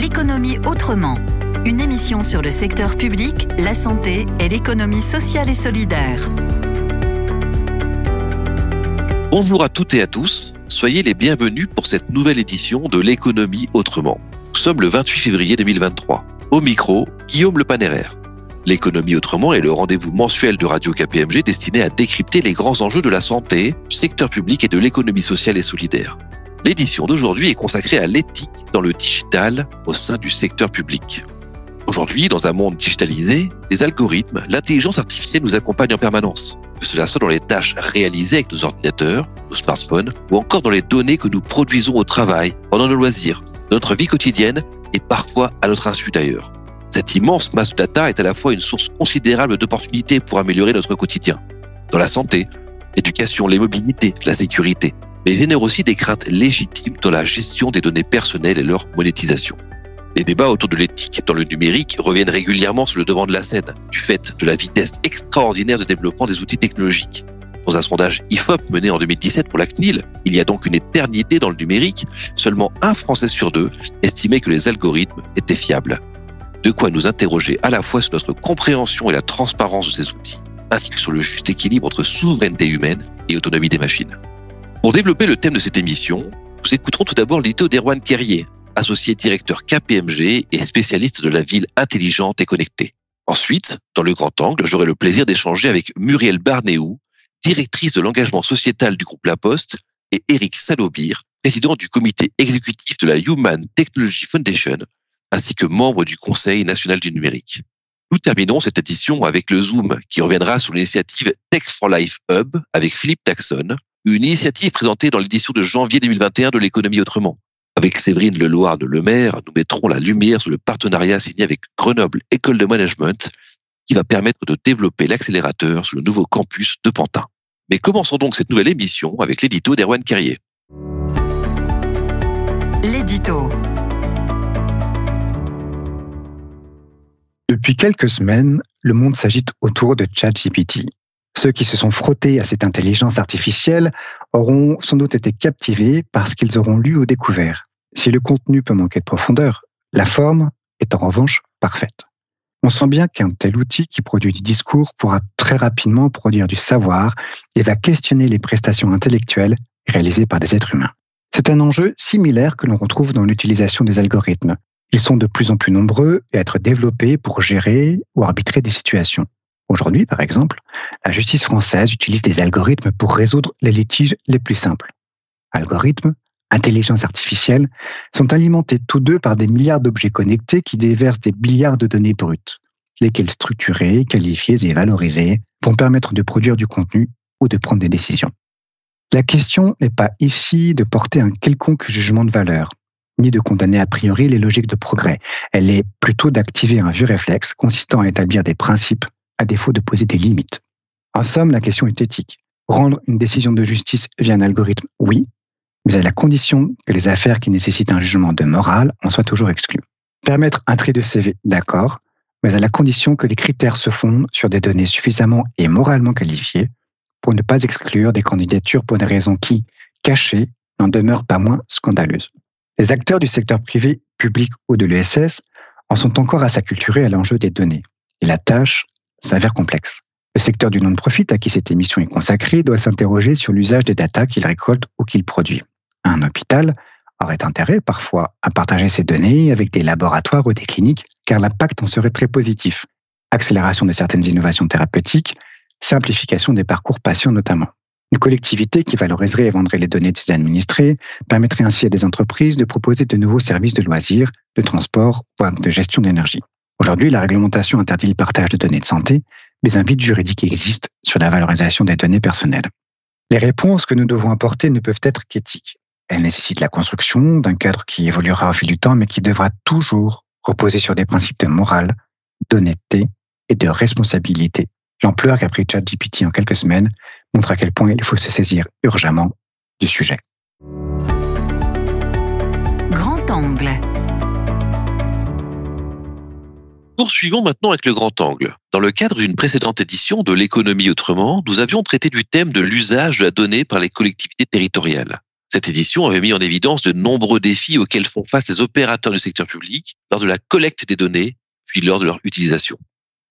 L'économie autrement. Une émission sur le secteur public, la santé et l'économie sociale et solidaire. Bonjour à toutes et à tous. Soyez les bienvenus pour cette nouvelle édition de l'économie autrement. Nous sommes le 28 février 2023. Au micro, Guillaume Le Panéraire. L'économie autrement est le rendez-vous mensuel de Radio KPMG destiné à décrypter les grands enjeux de la santé, du secteur public et de l'économie sociale et solidaire. L'édition d'aujourd'hui est consacrée à l'éthique dans le digital au sein du secteur public. Aujourd'hui, dans un monde digitalisé, les algorithmes, l'intelligence artificielle nous accompagnent en permanence. Que cela soit dans les tâches réalisées avec nos ordinateurs, nos smartphones, ou encore dans les données que nous produisons au travail, pendant nos loisirs, dans notre vie quotidienne et parfois à notre insu d'ailleurs. Cette immense masse de data est à la fois une source considérable d'opportunités pour améliorer notre quotidien. Dans la santé, l'éducation, les mobilités, la sécurité, mais génère aussi des craintes légitimes dans la gestion des données personnelles et leur monétisation. Les débats autour de l'éthique dans le numérique reviennent régulièrement sur le devant de la scène, du fait de la vitesse extraordinaire de développement des outils technologiques. Dans un sondage IFOP mené en 2017 pour la CNIL, il y a donc une éternité dans le numérique, seulement un Français sur deux estimait que les algorithmes étaient fiables. De quoi nous interroger à la fois sur notre compréhension et la transparence de ces outils, ainsi que sur le juste équilibre entre souveraineté humaine et autonomie des machines. Pour développer le thème de cette émission, nous écouterons tout d'abord l'édito d'Erwan Kerrier, associé directeur KPMG et spécialiste de la ville intelligente et connectée. Ensuite, dans le grand angle, j'aurai le plaisir d'échanger avec Muriel Barnéou, directrice de l'engagement sociétal du groupe La Poste, et Eric Salobir, président du comité exécutif de la Human Technology Foundation, ainsi que membre du Conseil national du numérique. Nous terminons cette édition avec le Zoom qui reviendra sur l'initiative Tech for Life Hub avec Philippe Taxon, une initiative présentée dans l'édition de janvier 2021 de l'économie autrement. Avec Séverine Leloir de Lemaire, nous mettrons la lumière sur le partenariat signé avec Grenoble École de Management qui va permettre de développer l'accélérateur sur le nouveau campus de Pantin. Mais commençons donc cette nouvelle émission avec l'édito d'Erwan Carrier. L'édito. Depuis quelques semaines, le monde s'agite autour de ChatGPT. Ceux qui se sont frottés à cette intelligence artificielle auront sans doute été captivés par ce qu'ils auront lu ou découvert. Si le contenu peut manquer de profondeur, la forme est en revanche parfaite. On sent bien qu'un tel outil qui produit du discours pourra très rapidement produire du savoir et va questionner les prestations intellectuelles réalisées par des êtres humains. C'est un enjeu similaire que l'on retrouve dans l'utilisation des algorithmes. Ils sont de plus en plus nombreux et être développés pour gérer ou arbitrer des situations. Aujourd'hui, par exemple, la justice française utilise des algorithmes pour résoudre les litiges les plus simples. Algorithmes, intelligence artificielle sont alimentés tous deux par des milliards d'objets connectés qui déversent des milliards de données brutes, lesquelles structurées, qualifiées et valorisées vont permettre de produire du contenu ou de prendre des décisions. La question n'est pas ici de porter un quelconque jugement de valeur, ni de condamner a priori les logiques de progrès. Elle est plutôt d'activer un vieux réflexe consistant à établir des principes à défaut de poser des limites. En somme, la question est éthique. Rendre une décision de justice via un algorithme, oui, mais à la condition que les affaires qui nécessitent un jugement de morale en soient toujours exclues. Permettre un trait de CV, d'accord, mais à la condition que les critères se fondent sur des données suffisamment et moralement qualifiées pour ne pas exclure des candidatures pour des raisons qui, cachées, n'en demeurent pas moins scandaleuses. Les acteurs du secteur privé, public ou de l'ESS en sont encore à s'acculturer à l'enjeu des données. Et la tâche s'avère complexe. Le secteur du non-profit à qui cette émission est consacrée doit s'interroger sur l'usage des datas qu'il récolte ou qu'il produit. Un hôpital aurait intérêt parfois à partager ces données avec des laboratoires ou des cliniques car l'impact en serait très positif. Accélération de certaines innovations thérapeutiques, simplification des parcours patients notamment. Une collectivité qui valoriserait et vendrait les données de ses administrés permettrait ainsi à des entreprises de proposer de nouveaux services de loisirs, de transport, voire de gestion d'énergie. Aujourd'hui, la réglementation interdit le partage de données de santé, mais un vide juridique existe sur la valorisation des données personnelles. Les réponses que nous devons apporter ne peuvent être qu'éthiques. Elles nécessitent la construction d'un cadre qui évoluera au fil du temps, mais qui devra toujours reposer sur des principes de morale, d'honnêteté et de responsabilité. L'ampleur qu'a pris ChatGPT en quelques semaines montre à quel point il faut se saisir urgemment du sujet. Grand angle. Poursuivons maintenant avec le grand angle. Dans le cadre d'une précédente édition de l'économie autrement, nous avions traité du thème de l'usage de la donnée par les collectivités territoriales. Cette édition avait mis en évidence de nombreux défis auxquels font face les opérateurs du secteur public lors de la collecte des données, puis lors de leur utilisation.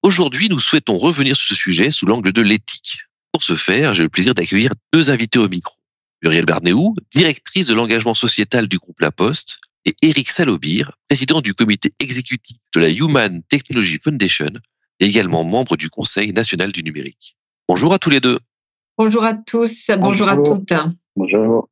Aujourd'hui, nous souhaitons revenir sur ce sujet sous l'angle de l'éthique. Pour ce faire, j'ai le plaisir d'accueillir deux invités au micro. Muriel Barnéou, directrice de l'engagement sociétal du groupe La Poste, et Eric Salobir, président du comité exécutif de la Human Technology Foundation et également membre du Conseil national du numérique. Bonjour à tous les deux. Bonjour à tous, bonjour, à toutes. Bonjour.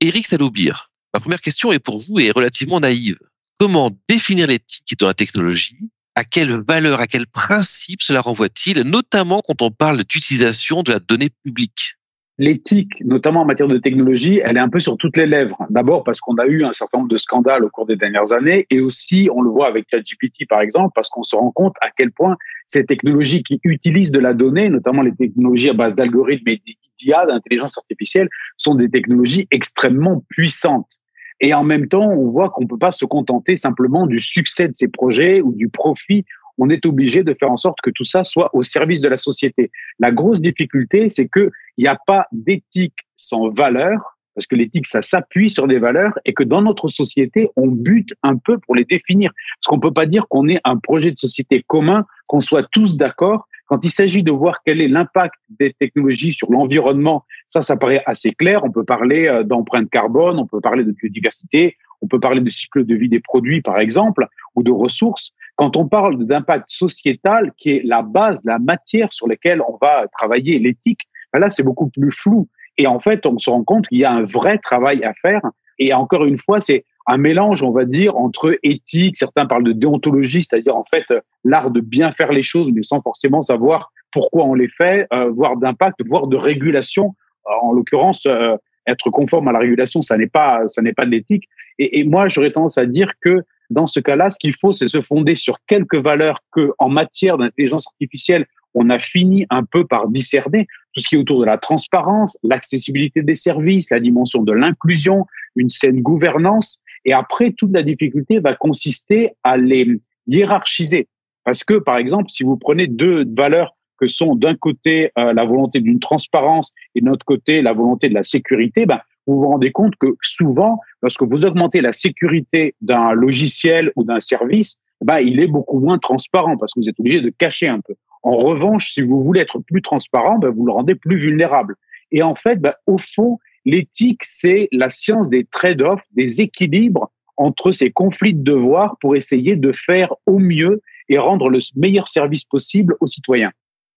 Eric Salobir, ma première question est pour vous et est relativement naïve. Comment définir l'éthique dans la technologie À quelle valeur, à quel principe cela renvoie-t-il, notamment quand on parle d'utilisation de la donnée publique? L'éthique, notamment en matière de technologie, elle est un peu sur toutes les lèvres. D'abord parce qu'on a eu un certain nombre de scandales au cours des dernières années, et aussi on le voit avec ChatGPT par exemple, parce qu'on se rend compte à quel point ces technologies qui utilisent de la donnée, notamment les technologies à base d'algorithmes et d'IA, d'intelligence artificielle, sont des technologies extrêmement puissantes. Et en même temps, on voit qu'on ne peut pas se contenter simplement du succès de ces projets ou du profit on est obligé de faire en sorte que tout ça soit au service de la société. La grosse difficulté, c'est qu'il n'y a pas d'éthique sans valeur, parce que l'éthique, ça s'appuie sur des valeurs, et que dans notre société, on bute un peu pour les définir. Parce qu'on ne peut pas dire qu'on ait un projet de société commun, qu'on soit tous d'accord. Quand il s'agit de voir quel est l'impact des technologies sur l'environnement, ça, ça paraît assez clair. On peut parler euh, d'empreinte carbone, on peut parler de biodiversité, on peut parler de cycle de vie des produits, par exemple, ou de ressources. Quand on parle d'impact sociétal, qui est la base, la matière sur laquelle on va travailler l'éthique, ben là, c'est beaucoup plus flou. Et en fait, on se rend compte qu'il y a un vrai travail à faire. Et encore une fois, c'est un mélange, on va dire, entre éthique, certains parlent de déontologie, c'est-à-dire en fait l'art de bien faire les choses, mais sans forcément savoir pourquoi on les fait, euh, voire d'impact, voire de régulation. En l'occurrence, euh, être conforme à la régulation, ça n'est pas, ça n'est pas de l'éthique. Et, et moi, j'aurais tendance à dire que dans ce cas-là, ce qu'il faut, c'est se fonder sur quelques valeurs que, en matière d'intelligence artificielle, on a fini un peu par discerner tout ce qui est autour de la transparence, l'accessibilité des services, la dimension de l'inclusion, une saine gouvernance. Et après, toute la difficulté va consister à les hiérarchiser. Parce que, par exemple, si vous prenez deux valeurs que sont d'un côté euh, la volonté d'une transparence et de l'autre côté la volonté de la sécurité, ben, vous vous rendez compte que souvent, lorsque vous augmentez la sécurité d'un logiciel ou d'un service, bah, il est beaucoup moins transparent parce que vous êtes obligé de cacher un peu. En revanche, si vous voulez être plus transparent, bah, vous le rendez plus vulnérable. Et en fait, bah, au fond, l'éthique, c'est la science des trade-offs, des équilibres entre ces conflits de devoirs pour essayer de faire au mieux et rendre le meilleur service possible aux citoyens.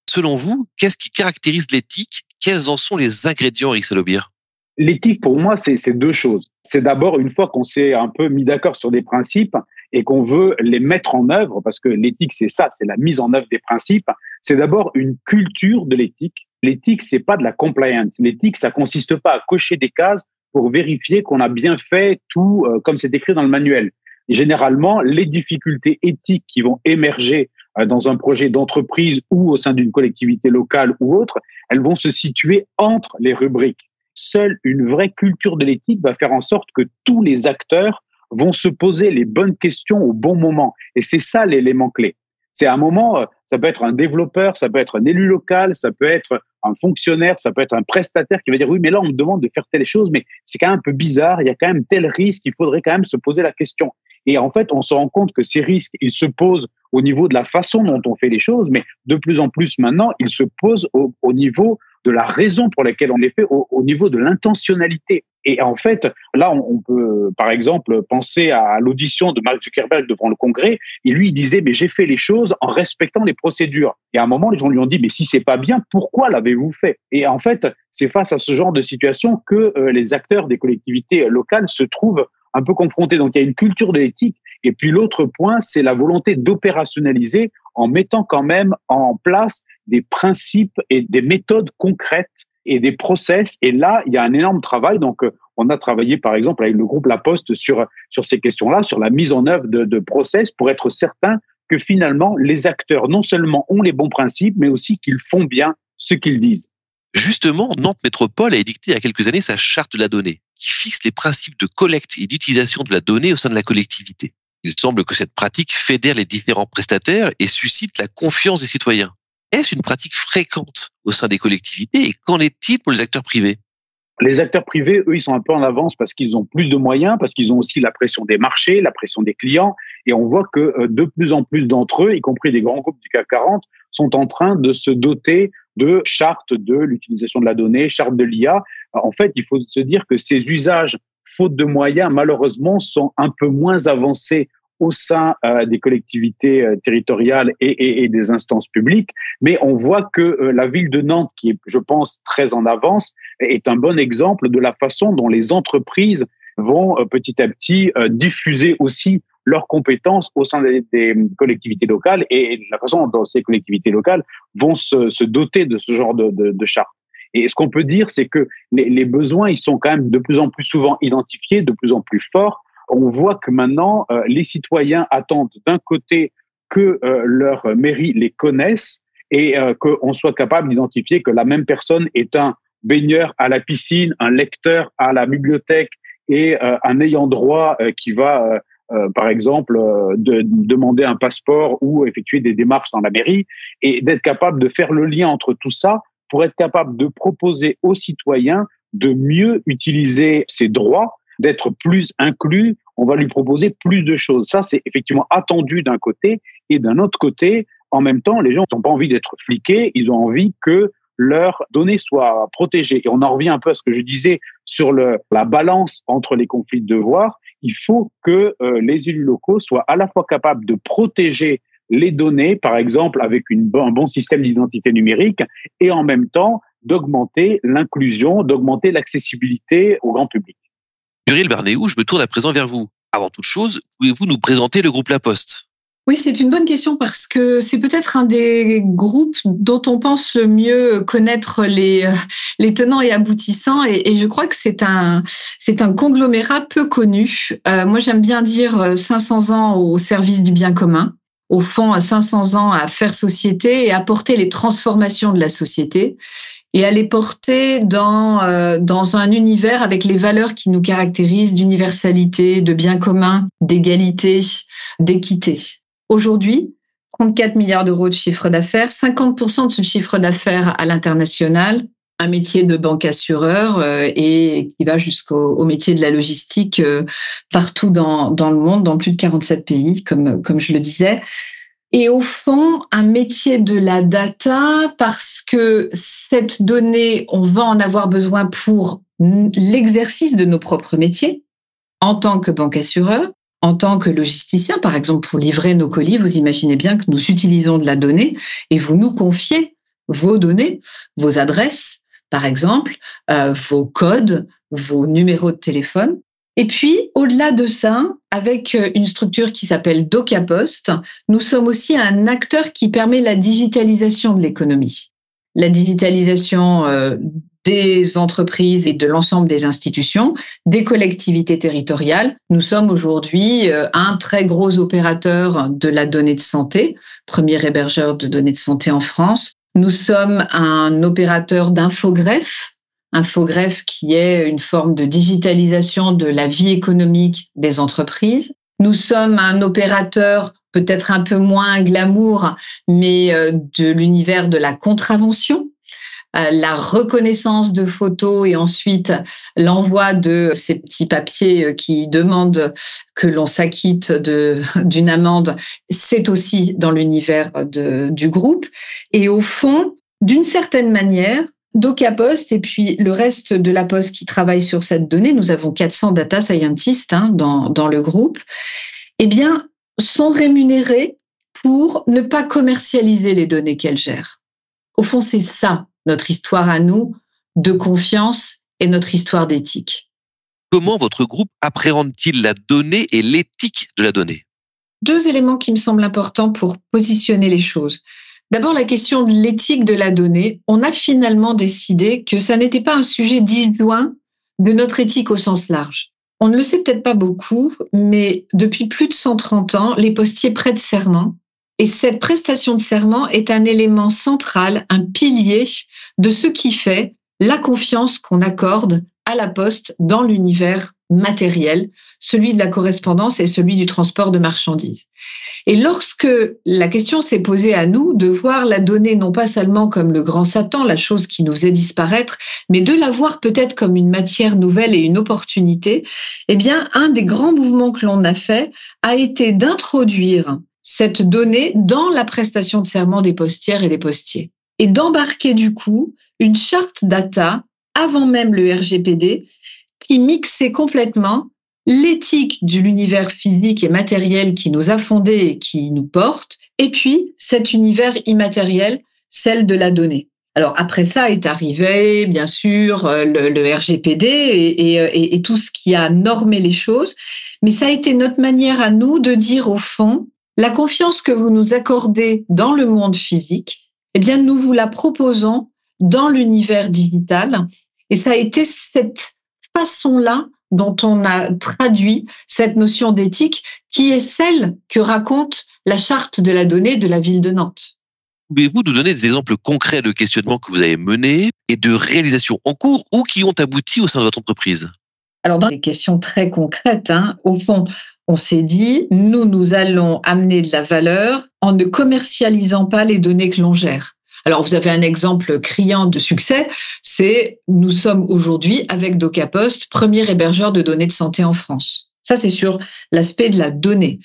Selon vous, qu'est-ce qui caractérise l'éthique? Quels en sont les ingrédients, Eric Salobir? L'éthique, pour moi, c'est deux choses. C'est d'abord, une fois qu'on s'est un peu mis d'accord sur des principes et qu'on veut les mettre en œuvre, parce que l'éthique, c'est ça, c'est la mise en œuvre des principes, c'est d'abord une culture de l'éthique. L'éthique, c'est pas de la compliance. L'éthique, ça consiste pas à cocher des cases pour vérifier qu'on a bien fait tout euh, comme c'est écrit dans le manuel. généralement, les difficultés éthiques qui vont émerger euh, dans un projet d'entreprise ou au sein d'une collectivité locale ou autre, elles vont se situer entre les rubriques seule une vraie culture de l'éthique va faire en sorte que tous les acteurs vont se poser les bonnes questions au bon moment. Et c'est ça l'élément clé. C'est un moment, euh, ça peut être un développeur, ça peut être un élu local, ça peut être un fonctionnaire, ça peut être un prestataire qui va dire oui, mais là on me demande de faire telle chose, mais c'est quand même un peu bizarre, il y a quand même tel risque, il faudrait quand même se poser la question. Et en fait, on se rend compte que ces risques, ils se posent au niveau de la façon dont on fait les choses, mais de plus en plus maintenant, ils se posent au, au niveau de la raison pour laquelle on les fait au, niveau de l'intentionnalité. Et en fait, là, on, peut, par exemple, penser à l'audition de Mark Zuckerberg devant le Congrès. Il lui disait, mais j'ai fait les choses en respectant les procédures. Et à un moment, les gens lui ont dit, mais si c'est pas bien, pourquoi l'avez-vous fait? Et en fait, c'est face à ce genre de situation que euh, les acteurs des collectivités locales se trouvent un peu confrontés. Donc, il y a une culture de l'éthique. Et puis l'autre point, c'est la volonté d'opérationnaliser en mettant quand même en place des principes et des méthodes concrètes et des process. Et là, il y a un énorme travail. Donc, euh, on a travaillé, par exemple, avec le groupe La Poste sur, sur ces questions-là, sur la mise en œuvre de, de process pour être certain que finalement, les acteurs non seulement ont les bons principes, mais aussi qu'ils font bien ce qu'ils disent. Justement, Nantes Métropole a édicté il y a quelques années sa charte de la donnée, qui fixe les principes de collecte et d'utilisation de la donnée au sein de la collectivité. Il semble que cette pratique fédère les différents prestataires et suscite la confiance des citoyens. Est-ce une pratique fréquente au sein des collectivités et qu'en est-il pour les acteurs privés? Les acteurs privés, eux, ils sont un peu en avance parce qu'ils ont plus de moyens, parce qu'ils ont aussi la pression des marchés, la pression des clients. Et on voit que euh, de plus en plus d'entre eux, y compris des grands groupes du CAC 40, sont en train de se doter de chartes de l'utilisation de la donnée, chartes de l'IA. En fait, il faut se dire que ces usages, faute de moyens, malheureusement, sont un peu moins avancés au sein euh, des collectivités euh, territoriales et, des instances publiques. Mais on voit que euh, la ville de Nantes, qui est, je pense, très en avance, est un bon exemple de la façon dont les entreprises vont petit à petit diffuser aussi leurs compétences au sein des, collectivités locales et la façon dont ces collectivités locales vont se, doter de ce genre de, de, charte. Et ce qu'on peut dire, c'est que les, les besoins, ils sont quand même de plus en plus souvent identifiés, de plus en plus forts on voit que maintenant, euh, les citoyens attendent d'un côté que euh, leur mairie les connaisse et euh, qu'on soit capable d'identifier que la même personne est un baigneur à la piscine, un lecteur à la bibliothèque et un ayant droit qui va, par exemple, de, demander un passeport ou effectuer des démarches dans la mairie, et d'être capable de faire le lien entre tout ça pour être capable de proposer aux citoyens de mieux utiliser ses droits d'être plus inclus, on va lui proposer plus de choses. Ça, c'est effectivement attendu d'un côté. Et d'un autre côté, en même temps, les gens n'ont pas envie d'être fliqués, ils ont envie que leurs données soient protégées. Et on en revient un peu à ce que je disais sur le, la balance entre les conflits de devoirs. Il faut que euh, les élus locaux soient à la fois capables de protéger les données, par exemple avec un bon système d'identité numérique, et en même temps d'augmenter l'inclusion, d'augmenter l'accessibilité au grand public. Muriel Barnéou, je me tourne à présent vers vous. Avant toute chose, pouvez-vous nous présenter le groupe La Poste? Oui, c'est une bonne question parce que c'est peut-être un des groupes dont on pense le mieux connaître les, euh, tenants et aboutissants et, et je crois que c'est un, c'est un conglomérat peu connu. Euh, moi, j'aime bien dire 500 ans au service du bien commun. Au fond, 500 ans à faire société et apporter les transformations de la société et à les porter dans, euh, dans un univers avec les valeurs qui nous caractérisent d'universalité, de bien commun, d'égalité, d'équité. Aujourd'hui, 34 milliards d'euros de chiffre d'affaires, 50% de ce chiffre d'affaires à l'international, un métier de banque assureur euh, et qui va jusqu'au au métier de la logistique euh, partout dans, le monde, dans plus de 47 pays, comme je le disais. Et au fond un métier de la data parce que cette donnée, on va en avoir besoin pour l'exercice de nos propres métiers en tant que banque assureur, en tant que logisticien, par exemple pour livrer nos colis, vous imaginez bien que nous utilisons de la donnée et vous nous confiez vos données, vos adresses, par exemple, euh, vos codes, vos numéros de téléphone. Et puis, au-delà de ça, avec euh, une structure qui s'appelle DocaPost, nous sommes aussi un acteur qui permet la digitalisation de l'économie. La digitalisation euh, des entreprises et de l'ensemble des institutions, des collectivités territoriales. Nous sommes aujourd'hui euh, un très gros opérateur de la donnée de santé, premier hébergeur de données de santé en France. Nous sommes un opérateur d'infogreffe Infogreffe qui est une forme de digitalisation de la vie économique des entreprises. Nous sommes un opérateur peut-être un peu moins glamour, mais euh, de l'univers de la contravention, euh, la reconnaissance de photos et ensuite l'envoi de ces petits papiers euh, qui demandent que l'on s'acquitte d'une amende, c'est aussi dans l'univers du groupe. Et au fond, d'une certaine manière, Post et puis le reste de la Poste qui travaille sur cette donnée, nous avons 400 data scientists hein, dans, dans le groupe, eh bien, sont rémunérés pour ne pas commercialiser les données qu'elles gèrent. Au fond, c'est ça notre histoire à nous de confiance et notre histoire d'éthique. Comment votre groupe appréhende-t-il la donnée et l'éthique de la donnée? Deux éléments qui me semblent importants pour positionner les choses. D'abord, la question de l'éthique de la donnée. On a finalement décidé que ça n'était pas un sujet disjoint de notre éthique au sens large. On ne le sait peut-être pas beaucoup, mais depuis plus de 130 ans, les postiers prêtent serment. Et cette prestation de serment est un élément central, un pilier de ce qui fait la confiance qu'on accorde à la poste dans l'univers matériel, celui de la correspondance et celui du transport de marchandises. Et lorsque la question s'est posée à nous de voir la donnée non pas seulement comme le grand Satan, la chose qui nous faisait disparaître, mais de la voir peut-être comme une matière nouvelle et une opportunité, eh bien, un des grands mouvements que l'on a fait a été d'introduire cette donnée dans la prestation de serment des postières et des postiers et d'embarquer du coup une charte data avant même le RGPD qui mixait complètement l'éthique de l'univers physique et matériel qui nous a fondés et qui nous porte, et puis cet univers immatériel, celle de la donnée. Alors après ça est arrivé, bien sûr, euh, le, RGPD et, et, tout ce qui a normé les choses, mais ça a été notre manière à nous de dire au fond, la confiance que vous nous accordez dans le monde physique, eh bien nous vous la proposons dans l'univers digital, et ça a été cette façon-là dont on a traduit cette notion d'éthique qui est celle que raconte la charte de la donnée de la ville de Nantes. Pouvez-vous nous donner des exemples concrets de questionnements que vous avez menés et de réalisations en cours ou qui ont abouti au sein de votre entreprise? Alors, dans des questions très concrètes, hein, au fond, on s'est dit, nous, nous allons amener de la valeur en ne commercialisant pas les données que l'on gère. Alors, vous avez un exemple criant de succès, c'est nous sommes aujourd'hui avec DocaPost, premier hébergeur de données de santé en France. Ça, c'est sur l'aspect de la donnée.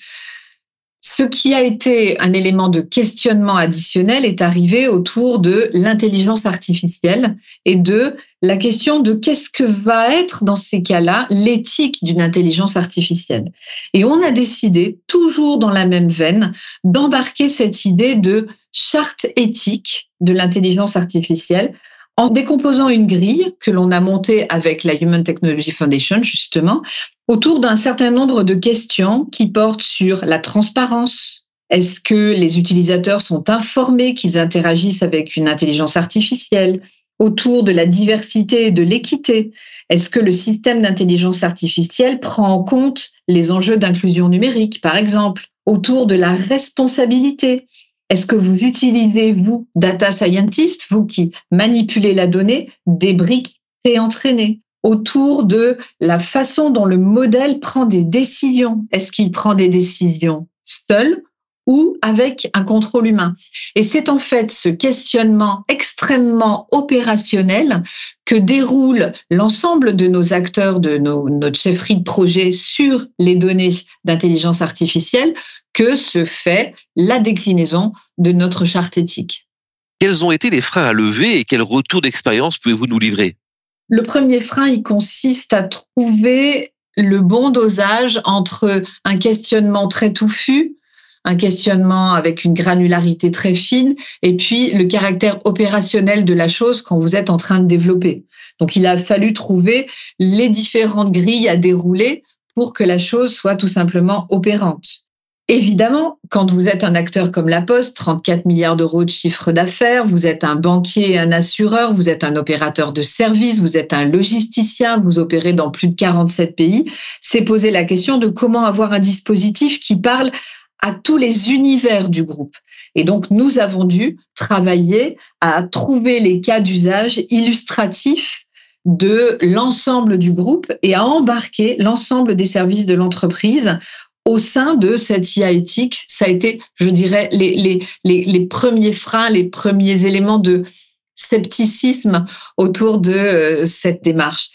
Ce qui a été un élément de questionnement additionnel est arrivé autour de l'intelligence artificielle et de la question de qu'est-ce que va être dans ces cas-là l'éthique d'une intelligence artificielle. Et on a décidé, toujours dans la même veine, d'embarquer cette idée de charte éthique de l'intelligence artificielle en décomposant une grille que l'on a montée avec la Human Technology Foundation, justement, autour d'un certain nombre de questions qui portent sur la transparence. Est-ce que les utilisateurs sont informés qu'ils interagissent avec une intelligence artificielle? Autour de la diversité et de l'équité. Est-ce que le système d'intelligence artificielle prend en compte les enjeux d'inclusion numérique, par exemple? Autour de la responsabilité. Est-ce que vous utilisez, vous, data scientist, vous qui manipulez la donnée, des briques préentraînées? Autour de la façon dont le modèle prend des décisions Est-ce qu'il prend des décisions seul ou avec un contrôle humain? Et c'est en fait ce questionnement extrêmement opérationnel que déroule l'ensemble de nos acteurs de notre chefferie de projet sur les données d'intelligence artificielle que se fait la déclinaison de notre charte éthique. Quels ont été les freins à lever et quel retour d'expérience pouvez-vous nous livrer? Le premier frein, il consiste à trouver le bon dosage entre un questionnement très touffu, un questionnement avec une granularité très fine, et puis le caractère opérationnel de la chose quand vous êtes en train de développer. Donc il a fallu trouver les différentes grilles à dérouler pour que la chose soit tout simplement opérante. Évidemment, quand vous êtes un acteur comme La Poste, 34 milliards d'euros de chiffre d'affaires, vous êtes un banquier un assureur, vous êtes un opérateur de services, vous êtes un logisticien, vous opérez dans plus de 47 pays, c'est poser la question de comment avoir un dispositif qui parle à tous les univers du groupe. Et donc, nous avons dû travailler à trouver les cas d'usage illustratifs de l'ensemble du groupe et à embarquer l'ensemble des services de l'entreprise au sein de cette IA éthique, ça a été, je dirais, les, premiers freins, les premiers éléments de scepticisme autour de euh, cette démarche.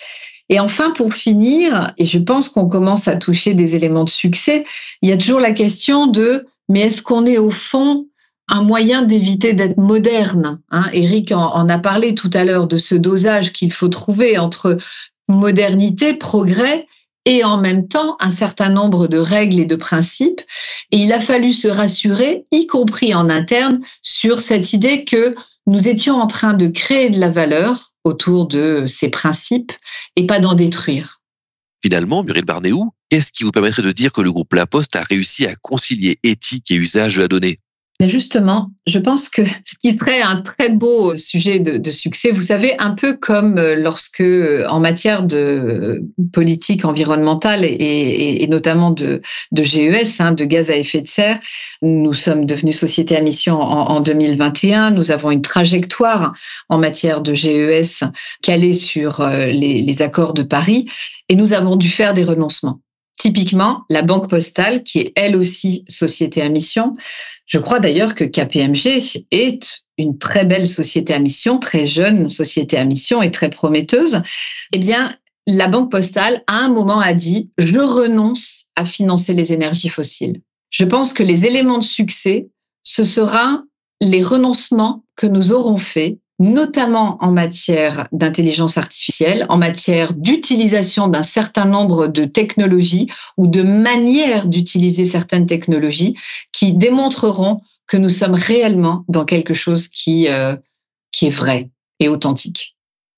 Et enfin, pour finir, et je pense qu'on commence à toucher des éléments de succès, il y a toujours la question de, mais est-ce qu'on est au fond un moyen d'éviter d'être moderne hein? Eric en a parlé tout à l'heure de ce dosage qu'il faut trouver entre modernité, progrès et en même temps un certain nombre de règles et de principes. Et il a fallu se rassurer, y compris en interne, sur cette idée que nous étions en train de créer de la valeur autour de ces principes et pas d'en détruire. Finalement, Muriel Barnéou, qu'est-ce qui vous permettrait de dire que le groupe La Poste a réussi à concilier éthique et usage de la donnée? Mais justement, je pense que ce qui ferait un très beau sujet de, succès, vous savez, un peu comme euh, lorsque, euh, en matière de politique environnementale et, notamment de, GES, hein, de gaz à effet de serre, nous sommes devenus société à mission en, 2021. Nous avons une trajectoire en matière de GES calée sur euh, les accords de Paris et nous avons dû faire des renoncements. Typiquement, la Banque Postale, qui est elle aussi société à mission, je crois d'ailleurs que KPMG est une très belle société à mission, très jeune société à mission et très prometteuse. Eh bien, la Banque Postale, à un moment, a dit, je renonce à financer les énergies fossiles. Je pense que les éléments de succès, ce sera les renoncements que nous aurons faits notamment en matière d'intelligence artificielle, en matière d'utilisation d'un certain nombre de technologies ou de manières d'utiliser certaines technologies qui démontreront que nous sommes réellement dans quelque chose qui, euh, qui est vrai et authentique.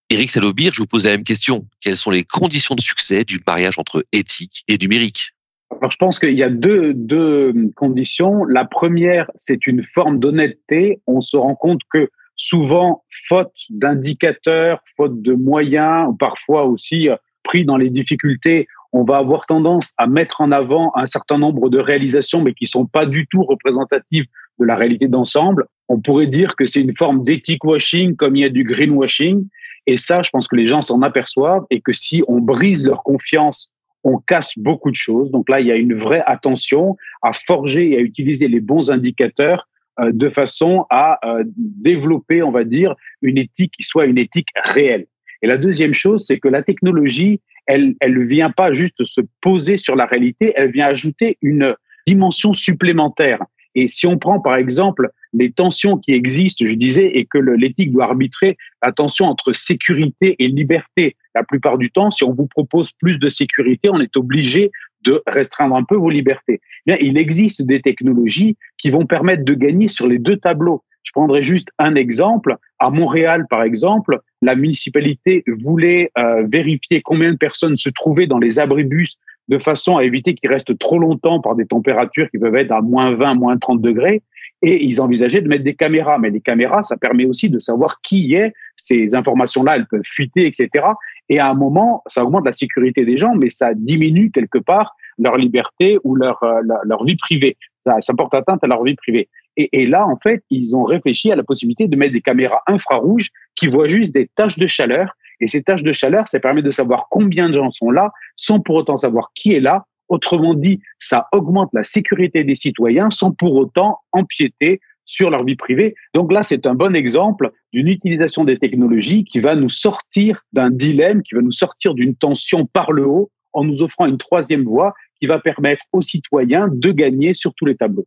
Eric Salobir, je vous pose la même question. Quelles sont les conditions de succès du mariage entre éthique et numérique? Alors, je pense qu'il y a deux, deux conditions. La première, c'est une forme d'honnêteté. On se rend compte que souvent faute d'indicateurs, faute de moyens, ou parfois aussi euh, pris dans les difficultés, on va avoir tendance à mettre en avant un certain nombre de réalisations, mais qui sont pas du tout représentatives de la réalité d'ensemble. On pourrait dire que c'est une forme d'éthique washing comme il y a du greenwashing. Et ça, je pense que les gens s'en aperçoivent et que si on brise leur confiance, on casse beaucoup de choses. Donc là, il y a une vraie attention à forger et à utiliser les bons indicateurs de façon à euh, développer, on va dire, une éthique qui soit une éthique réelle. Et la deuxième chose, c'est que la technologie, elle, elle vient pas juste se poser sur la réalité, elle vient ajouter une dimension supplémentaire. Et si on prend par exemple les tensions qui existent, je disais, et que l'éthique doit arbitrer la tension entre sécurité et liberté. La plupart du temps, si on vous propose plus de sécurité, on est obligé de restreindre un peu vos libertés. Bien, il existe des technologies qui vont permettre de gagner sur les deux tableaux. Je prendrai juste un exemple. À Montréal, par exemple, la municipalité voulait euh, vérifier combien de personnes se trouvaient dans les abribus de façon à éviter qu'ils restent trop longtemps par des températures qui peuvent être à moins 20, moins 30 degrés. Et ils envisageaient de mettre des caméras. Mais les caméras, ça permet aussi de savoir qui est. Ces informations-là, elles peuvent fuiter, etc. Et à un moment, ça augmente la sécurité des gens, mais ça diminue quelque part leur liberté ou leur, euh, leur, vie privée. Ça, ça, porte atteinte à leur vie privée. Et, là, en fait, ils ont réfléchi à la possibilité de mettre des caméras infrarouges qui voient juste des taches de chaleur. Et ces taches de chaleur, ça permet de savoir combien de gens sont là sans pour autant savoir qui est là. Autrement dit, ça augmente la sécurité des citoyens sans pour autant empiéter sur leur vie privée. Donc là, c'est un bon exemple d'une utilisation des technologies qui va nous sortir d'un dilemme, qui va nous sortir d'une tension par le haut en nous offrant une troisième voie qui va permettre aux citoyens de gagner sur tous les tableaux.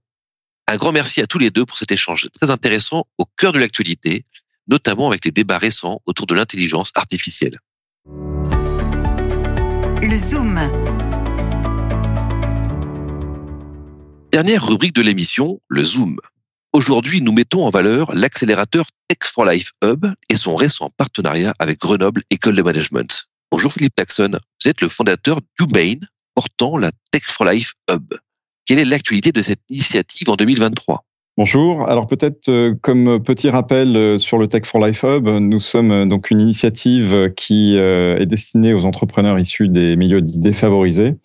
Un grand merci à tous les deux pour cet échange très intéressant au cœur de l'actualité, notamment avec les débats récents autour de l'intelligence artificielle. Le Zoom. Dernière rubrique de l'émission, le Zoom. Aujourd'hui, nous mettons en valeur l'accélérateur Tech for Life Hub et son récent partenariat avec Grenoble École de Management. Bonjour Philippe Taxon, vous êtes le fondateur d'Humain, portant la Tech for Life Hub. Quelle est l'actualité de cette initiative en 2023 Bonjour. Alors peut-être euh, comme petit rappel euh, sur le Tech for Life Hub, nous sommes euh, donc une initiative qui est destinée aux entrepreneurs issus des milieux défavorisés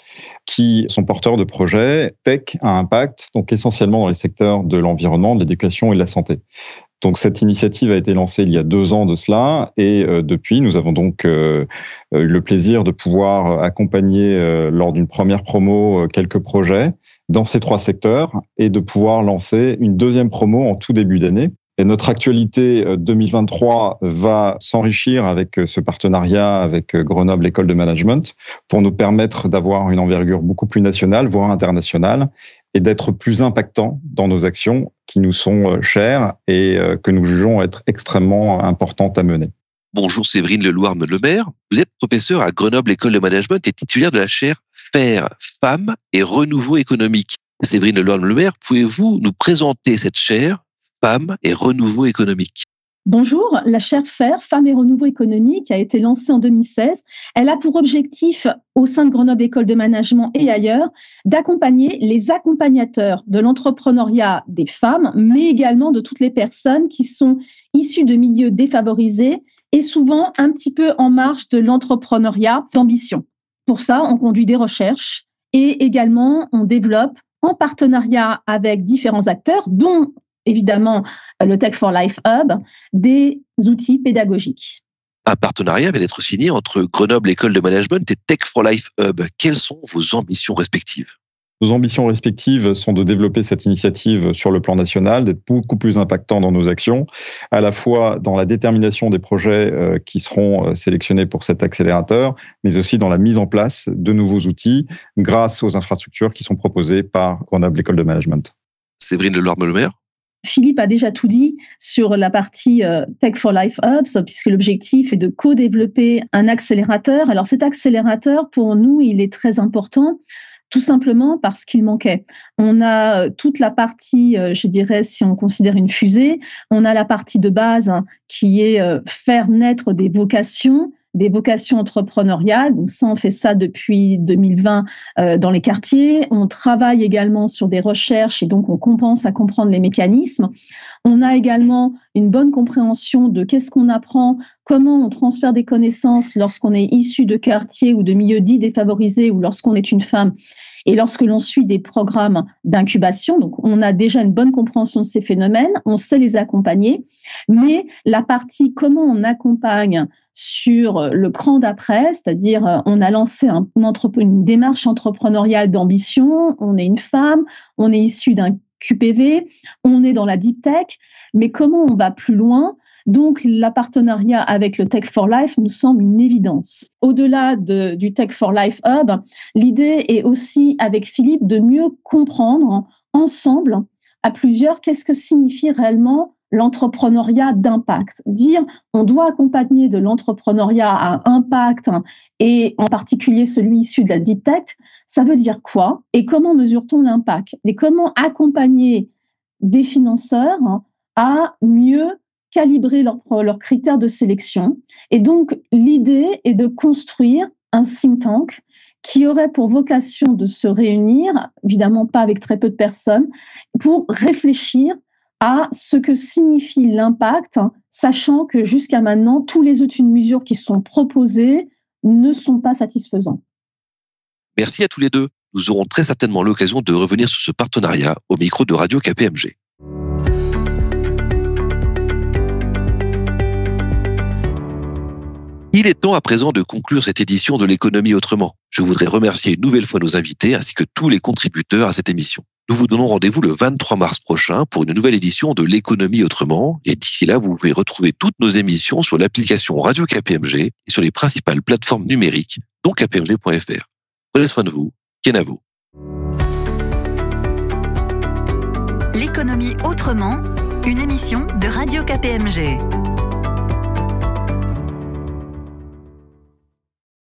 qui sont porteurs de projets tech à impact, donc essentiellement dans les secteurs de l'environnement, de l'éducation et de la santé. Donc cette initiative a été lancée il y a deux ans de cela et euh, depuis nous avons donc euh, eu le plaisir de pouvoir accompagner euh, lors d'une première promo quelques projets dans ces trois secteurs et de pouvoir lancer une deuxième promo en tout début d'année. Et notre actualité 2023 va s'enrichir avec ce partenariat avec Grenoble École de Management pour nous permettre d'avoir une envergure beaucoup plus nationale, voire internationale, et d'être plus impactant dans nos actions qui nous sont euh, chères et euh, que nous jugeons être extrêmement importantes à mener. Bonjour Séverine Leloir-Lemaire. Vous êtes professeur à Grenoble École de Management et titulaire de la chaire Faire, Femmes et Renouveau économique. Séverine Leloir-Lemaire, pouvez-vous nous présenter cette chaire Femmes et Renouveau économique? Bonjour, la chaire FAIR, Femmes et Renouveau économique, a été lancée en 2016. Elle a pour objectif, au sein de Grenoble École de Management et ailleurs, d'accompagner les accompagnateurs de l'entrepreneuriat des femmes, mais également de toutes les personnes qui sont issues de milieux défavorisés et souvent un petit peu en marge de l'entrepreneuriat d'ambition. Pour ça, on conduit des recherches et également on développe en partenariat avec différents acteurs, dont évidemment le Tech for Life Hub, des outils pédagogiques. Un partenariat vient d'être signé entre Grenoble École de Management et Tech for Life Hub. Quelles sont vos ambitions respectives? Nos ambitions respectives sont de développer cette initiative sur le plan national, d'être beaucoup plus impactant dans nos actions, à la fois dans la détermination des projets euh, qui seront euh, sélectionnés pour cet accélérateur, mais aussi dans la mise en place de nouveaux outils grâce aux infrastructures qui sont proposées par Grenoble École de Management. Séverine Leloir-Molomer Philippe a déjà tout dit sur la partie euh, Tech for Life Hubs, puisque l'objectif est de co-développer un accélérateur. Alors cet accélérateur, pour nous, il est très important tout simplement parce qu'il manquait. On a euh, toute la partie, euh, je dirais, si on considère une fusée, on a la partie de base hein, qui est faire naître des vocations, des vocations entrepreneuriales. Donc ça, on fait ça depuis 2020 euh, dans les quartiers. On travaille également sur des recherches et donc on compense à comprendre les mécanismes. On a également une bonne compréhension de qu'est-ce qu'on apprend, comment on transfère des connaissances lorsqu'on est issu de quartiers ou de milieux dits défavorisés ou lorsqu'on est une femme et lorsque l'on suit des programmes d'incubation, donc on a déjà une bonne compréhension de ces phénomènes, on sait les accompagner, mais la partie comment on accompagne sur le cran d'après, c'est-à-dire euh, on a lancé un, une démarche entrepreneuriale d'ambition, on est une femme, on est issu d'un QPV, on est dans la deep tech, mais comment on va plus loin donc, la partenariat avec le Tech for Life nous semble une évidence. Au-delà du Tech for Life Hub, l'idée est aussi, avec Philippe, de mieux comprendre ensemble, à plusieurs, qu'est-ce que signifie réellement l'entrepreneuriat d'impact. Dire on doit accompagner de l'entrepreneuriat à impact et en particulier celui issu de la deep tech, ça veut dire quoi? Et comment mesure-t-on l'impact? Et comment accompagner des financeurs à mieux calibrer leurs critères de sélection. Et donc, l'idée est de construire un think tank qui aurait pour vocation de se réunir, évidemment pas avec très peu de personnes, pour réfléchir à ce que signifie l'impact, sachant que jusqu'à maintenant, tous les outils de mesure qui sont proposés ne sont pas satisfaisants. Merci à tous les deux. Nous aurons très certainement l'occasion de revenir sur ce partenariat au micro de Radio KPMG. Il est temps à présent de conclure cette édition de l'économie autrement. Je voudrais remercier une nouvelle fois nos invités ainsi que tous les contributeurs à cette émission. Nous vous donnons rendez-vous le 23 mars prochain pour une nouvelle édition de l'économie autrement. Et d'ici là, vous pouvez retrouver toutes nos émissions sur l'application Radio KPMG et sur les principales plateformes numériques, dont kpmg.fr. Prenez soin de vous. Kenavo. L'économie autrement, une émission de Radio KPMG.